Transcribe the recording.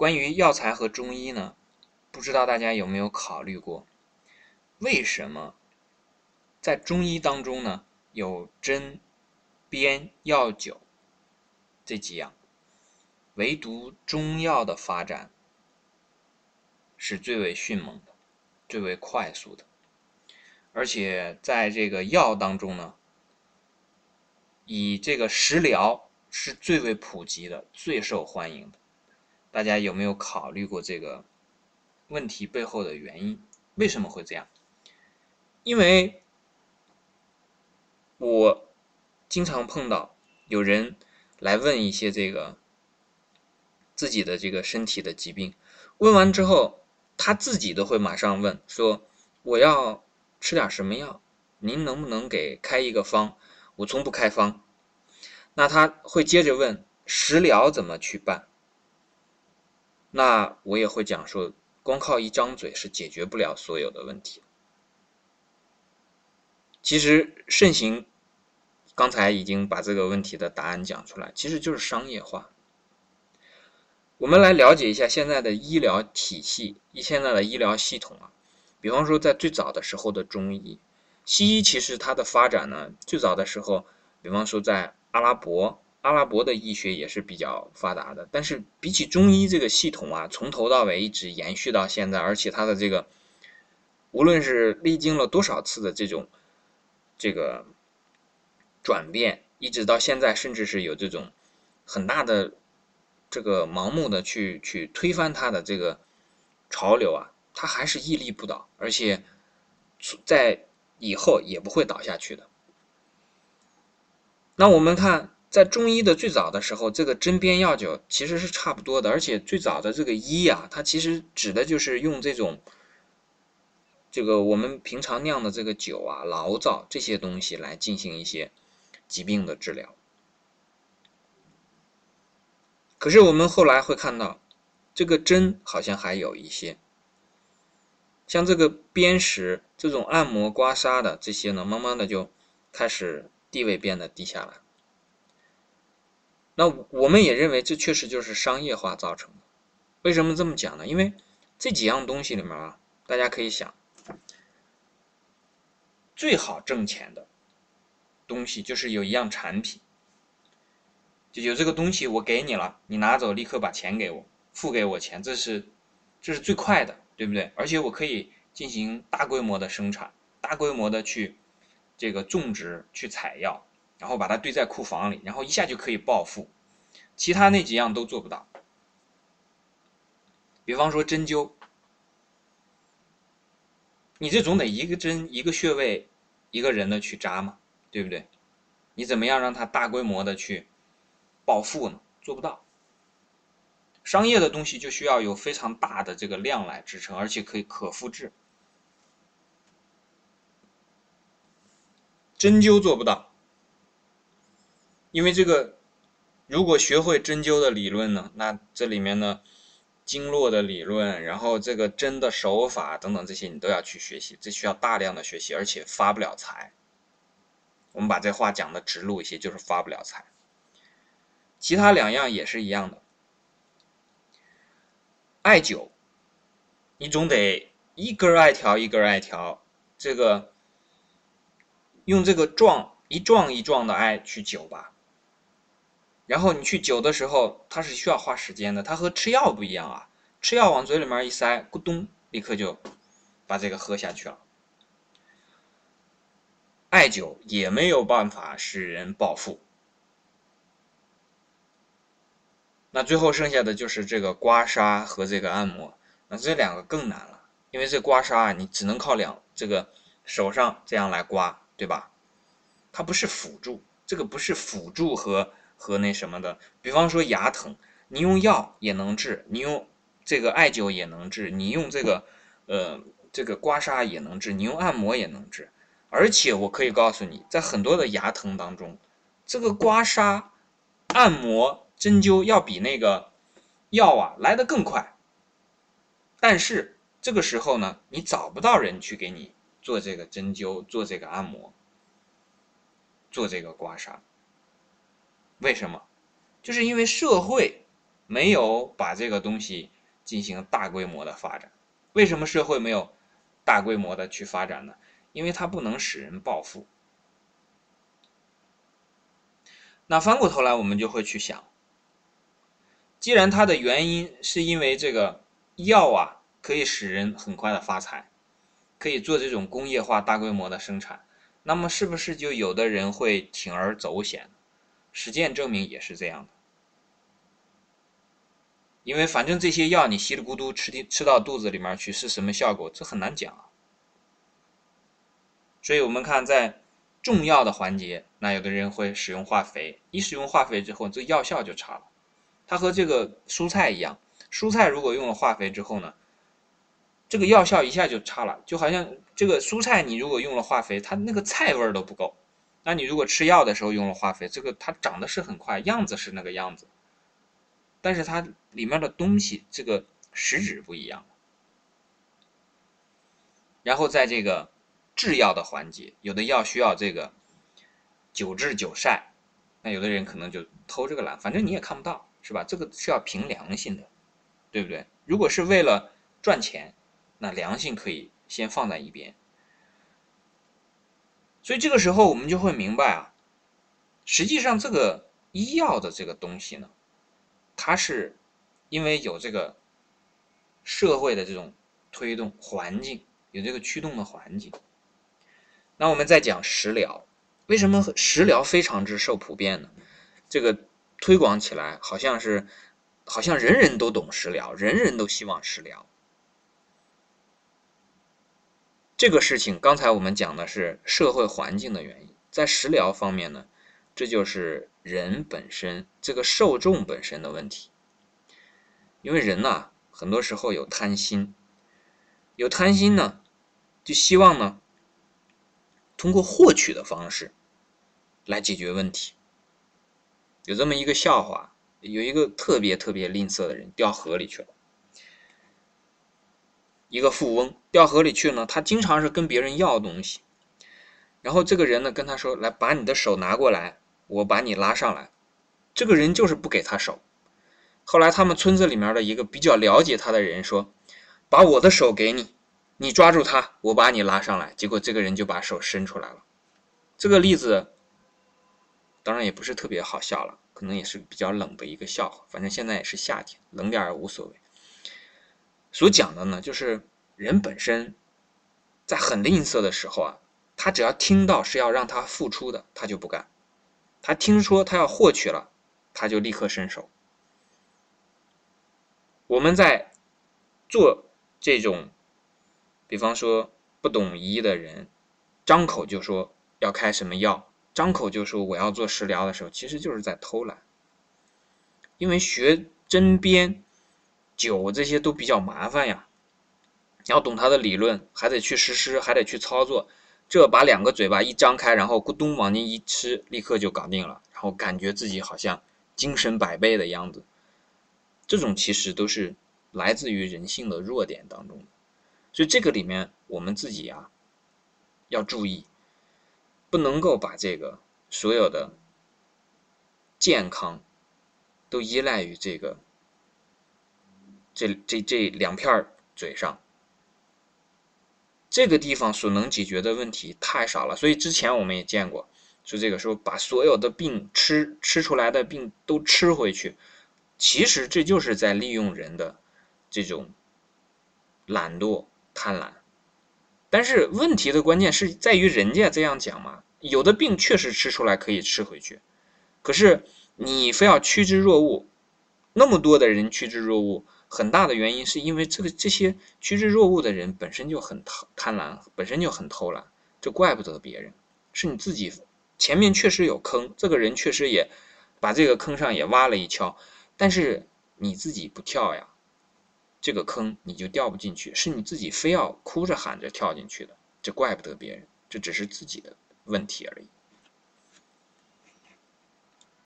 关于药材和中医呢，不知道大家有没有考虑过，为什么在中医当中呢有针、砭、药、酒这几样，唯独中药的发展是最为迅猛的、最为快速的，而且在这个药当中呢，以这个食疗。是最为普及的、最受欢迎的。大家有没有考虑过这个问题背后的原因？为什么会这样？因为我经常碰到有人来问一些这个自己的这个身体的疾病，问完之后，他自己都会马上问说：“我要吃点什么药？您能不能给开一个方？我从不开方。”那他会接着问食疗怎么去办？那我也会讲说，光靠一张嘴是解决不了所有的问题。其实盛行，刚才已经把这个问题的答案讲出来，其实就是商业化。我们来了解一下现在的医疗体系，一现在的医疗系统啊。比方说，在最早的时候的中医、西医，其实它的发展呢，最早的时候，比方说在。阿拉伯，阿拉伯的医学也是比较发达的，但是比起中医这个系统啊，从头到尾一直延续到现在，而且它的这个，无论是历经了多少次的这种这个转变，一直到现在，甚至是有这种很大的这个盲目的去去推翻它的这个潮流啊，它还是屹立不倒，而且在以后也不会倒下去的。那我们看，在中医的最早的时候，这个针砭药酒其实是差不多的，而且最早的这个医啊，它其实指的就是用这种，这个我们平常酿的这个酒啊、醪糟这些东西来进行一些疾病的治疗。可是我们后来会看到，这个针好像还有一些，像这个砭石这种按摩刮痧的这些呢，慢慢的就开始。地位变得低下来，那我们也认为这确实就是商业化造成的。为什么这么讲呢？因为这几样东西里面啊，大家可以想，最好挣钱的东西就是有一样产品，就有这个东西我给你了，你拿走立刻把钱给我，付给我钱，这是这是最快的，对不对？而且我可以进行大规模的生产，大规模的去。这个种植去采药，然后把它堆在库房里，然后一下就可以暴富，其他那几样都做不到。比方说针灸，你这总得一个针一个穴位一个人的去扎嘛，对不对？你怎么样让它大规模的去暴富呢？做不到。商业的东西就需要有非常大的这个量来支撑，而且可以可复制。针灸做不到，因为这个，如果学会针灸的理论呢，那这里面呢，经络的理论，然后这个针的手法等等这些，你都要去学习，这需要大量的学习，而且发不了财。我们把这话讲的直路一些，就是发不了财。其他两样也是一样的，艾灸，你总得一根艾条一根艾条，这个。用这个状一状一状的艾去灸吧，然后你去灸的时候，它是需要花时间的。它和吃药不一样啊，吃药往嘴里面一塞，咕咚，立刻就把这个喝下去了。艾灸也没有办法使人暴富。那最后剩下的就是这个刮痧和这个按摩，那这两个更难了，因为这刮痧啊，你只能靠两这个手上这样来刮。对吧？它不是辅助，这个不是辅助和和那什么的。比方说牙疼，你用药也能治，你用这个艾灸也能治，你用这个呃这个刮痧也能治，你用按摩也能治。而且我可以告诉你，在很多的牙疼当中，这个刮痧、按摩、针灸要比那个药啊来的更快。但是这个时候呢，你找不到人去给你。做这个针灸，做这个按摩，做这个刮痧，为什么？就是因为社会没有把这个东西进行大规模的发展。为什么社会没有大规模的去发展呢？因为它不能使人暴富。那翻过头来，我们就会去想，既然它的原因是因为这个药啊可以使人很快的发财，可以做这种工业化大规模的生产，那么是不是就有的人会铤而走险？实践证明也是这样的。因为反正这些药你稀里糊涂吃进吃到肚子里面去是什么效果，这很难讲。所以我们看在重要的环节，那有的人会使用化肥，一使用化肥之后，这药效就差了。它和这个蔬菜一样，蔬菜如果用了化肥之后呢，这个药效一下就差了，就好像这个蔬菜你如果用了化肥，它那个菜味儿都不够。那你如果吃药的时候用了化肥，这个它长得是很快，样子是那个样子。但是它里面的东西，这个实质不一样。然后在这个制药的环节，有的药需要这个久治久晒，那有的人可能就偷这个懒，反正你也看不到，是吧？这个是要凭良心的，对不对？如果是为了赚钱，那良心可以先放在一边。所以这个时候我们就会明白啊，实际上这个医药的这个东西呢。它是因为有这个社会的这种推动环境，有这个驱动的环境。那我们再讲食疗，为什么食疗非常之受普遍呢？这个推广起来好像是好像人人都懂食疗，人人都希望食疗。这个事情刚才我们讲的是社会环境的原因，在食疗方面呢，这就是。人本身这个受众本身的问题，因为人呐，很多时候有贪心，有贪心呢，就希望呢，通过获取的方式来解决问题。有这么一个笑话，有一个特别特别吝啬的人掉河里去了，一个富翁掉河里去呢，他经常是跟别人要东西，然后这个人呢跟他说：“来，把你的手拿过来。”我把你拉上来，这个人就是不给他手。后来他们村子里面的一个比较了解他的人说：“把我的手给你，你抓住他，我把你拉上来。”结果这个人就把手伸出来了。这个例子当然也不是特别好笑了，可能也是比较冷的一个笑话。反正现在也是夏天，冷点儿无所谓。所讲的呢，就是人本身在很吝啬的时候啊，他只要听到是要让他付出的，他就不干。他听说他要获取了，他就立刻伸手。我们在做这种，比方说不懂医的人，张口就说要开什么药，张口就说我要做食疗的时候，其实就是在偷懒。因为学针砭、酒这些都比较麻烦呀，你要懂它的理论，还得去实施，还得去操作。这把两个嘴巴一张开，然后咕咚往进一吃，立刻就搞定了，然后感觉自己好像精神百倍的样子。这种其实都是来自于人性的弱点当中，所以这个里面我们自己啊要注意，不能够把这个所有的健康都依赖于这个这这这两片嘴上。这个地方所能解决的问题太少了，所以之前我们也见过，说这个时候把所有的病吃吃出来的病都吃回去，其实这就是在利用人的这种懒惰、贪婪。但是问题的关键是在于人家这样讲嘛，有的病确实吃出来可以吃回去，可是你非要趋之若鹜，那么多的人趋之若鹜。很大的原因是因为这个这些趋之若鹜的人本身就很贪贪婪，本身就很偷懒，这怪不得别人，是你自己前面确实有坑，这个人确实也把这个坑上也挖了一锹，但是你自己不跳呀，这个坑你就掉不进去，是你自己非要哭着喊着跳进去的，这怪不得别人，这只是自己的问题而已。